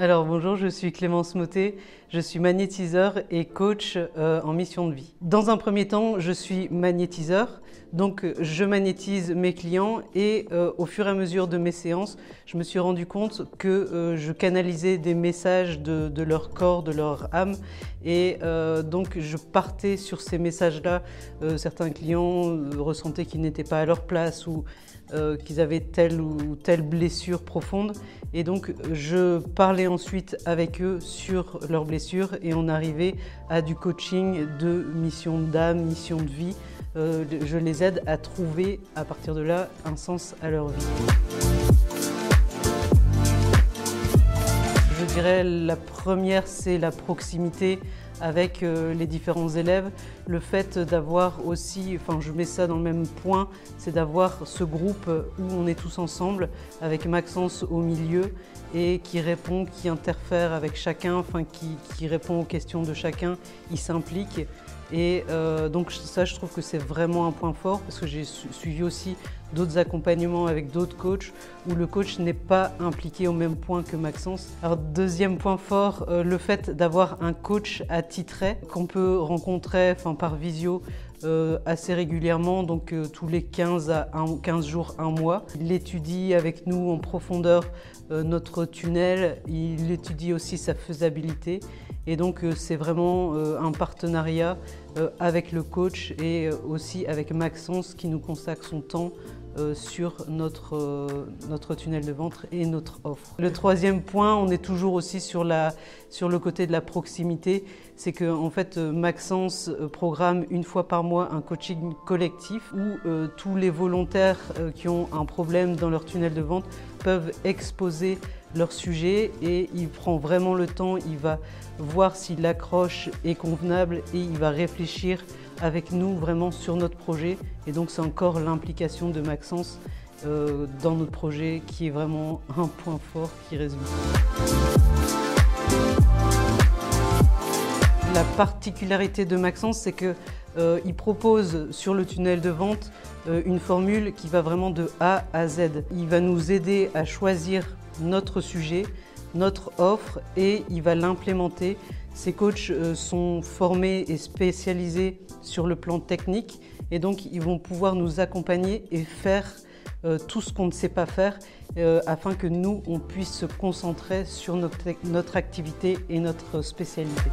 Alors bonjour, je suis Clémence Motet, je suis magnétiseur et coach euh, en mission de vie. Dans un premier temps, je suis magnétiseur, donc je magnétise mes clients et euh, au fur et à mesure de mes séances, je me suis rendu compte que euh, je canalisais des messages de, de, leur corps, de leur âme et donc je partais sur ces messages-là. certains clients ressentaient qu'ils n'étaient pas à leur place ou qu'ils avaient telle ou telle blessure profonde et donc je parlais ensuite avec eux sur leurs blessures et on arrivait à du coaching de mission d'âme, mission de vie. Euh, je les aide à trouver à partir de là un sens à leur vie. Je dirais la première, c'est la proximité avec euh, les différents élèves. Le fait d'avoir aussi, enfin je mets ça dans le même point, c'est d'avoir ce groupe où on est tous ensemble avec Maxence au milieu et qui répond, qui interfère avec chacun, enfin qui, répond aux questions de chacun, il s'implique et euh, donc ça, je trouve que c'est vraiment un point fort parce que j'ai suivi aussi d'autres accompagnements avec d'autres coachs où le coach n'est pas impliqué au même point que Maxence. Alors deuxième point fort, euh, le fait d'avoir un coach attitré qu'on peut rencontrer par visio euh, assez régulièrement, donc tous les 15 à 15 jours, un mois. Il étudie avec nous en profondeur notre tunnel, il étudie aussi sa faisabilité et donc c'est vraiment un partenariat euh, avec le coach et euh, aussi avec Maxence qui nous consacre son temps euh, sur notre, notre tunnel de ventre et notre offre. Le troisième point, on est toujours aussi sur, le côté de la proximité, c'est que en fait Maxence programme une fois par mois un coaching collectif où tous les volontaires qui ont un problème dans leur tunnel de ventre peuvent exposer leur sujet et il prend vraiment le temps, il va voir si l'accroche est convenable et il va réfléchir avec nous vraiment sur notre projet. Et donc c'est encore l'implication de Maxence euh, dans notre projet qui est vraiment un point fort qui résulte. La particularité de Maxence, c'est qu'il euh, propose sur le tunnel de vente euh, une formule qui va vraiment de A à Z. Il va nous aider à choisir notre sujet, notre offre et il va l'implémenter. Ces coachs euh, sont formés et spécialisés sur le plan technique et donc ils vont pouvoir nous accompagner et faire tout ce qu'on ne sait pas faire afin que nous, on puisse se concentrer sur notre activité et notre spécialité.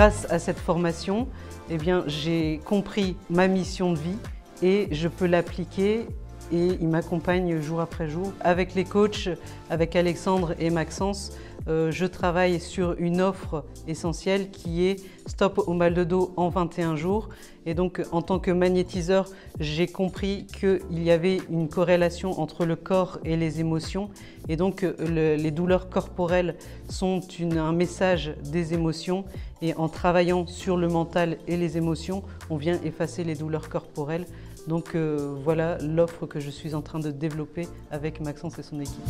Grâce à cette formation, eh j'ai compris ma mission de vie et je peux l'appliquer et il m'accompagne jour après jour. Avec les coachs, avec Alexandre et Maxence, euh, je travaille sur une offre essentielle qui est Stop au mal de dos en 21 jours. Et donc en tant que magnétiseur, j'ai compris qu'il y avait une corrélation entre le corps et les émotions. Et donc les douleurs corporelles sont un message des émotions. Et en travaillant sur le mental et les émotions, on vient effacer les douleurs corporelles. Donc euh, voilà l'offre que je suis en train de développer avec Maxence et son équipe.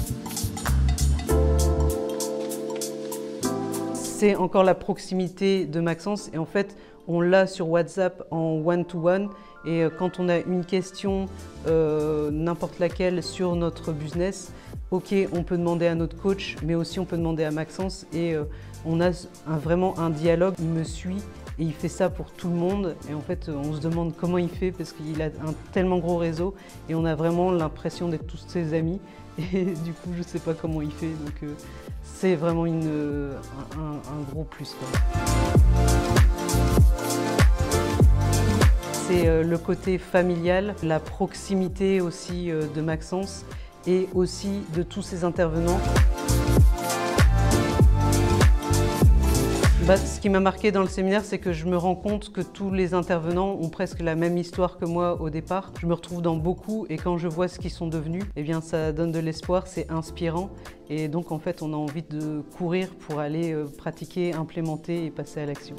C'est encore la proximité de Maxence et en fait on l'a sur WhatsApp en one-to-one et euh, quand on a une question, euh, n'importe laquelle sur notre business, ok on peut demander à notre coach mais aussi on peut demander à Maxence et on a vraiment un dialogue, il me suit et il fait ça pour tout le monde. Et en fait, on se demande comment il fait parce qu'il a un tellement gros réseau et on a vraiment l'impression d'être tous ses amis. Et du coup, je ne sais pas comment il fait. Donc, euh, c'est vraiment un, gros plus. C'est euh, le côté familial, la proximité aussi euh, de Maxence et aussi de tous ses intervenants. Bah, ce qui m'a marqué dans le séminaire, c'est que je me rends compte que tous les intervenants ont presque la même histoire que moi au départ. Je me retrouve dans beaucoup et quand je vois ce qu'ils sont devenus, eh bien ça donne de l'espoir, c'est inspirant et donc en fait on a envie de courir pour aller euh, pratiquer, implémenter et passer à l'action.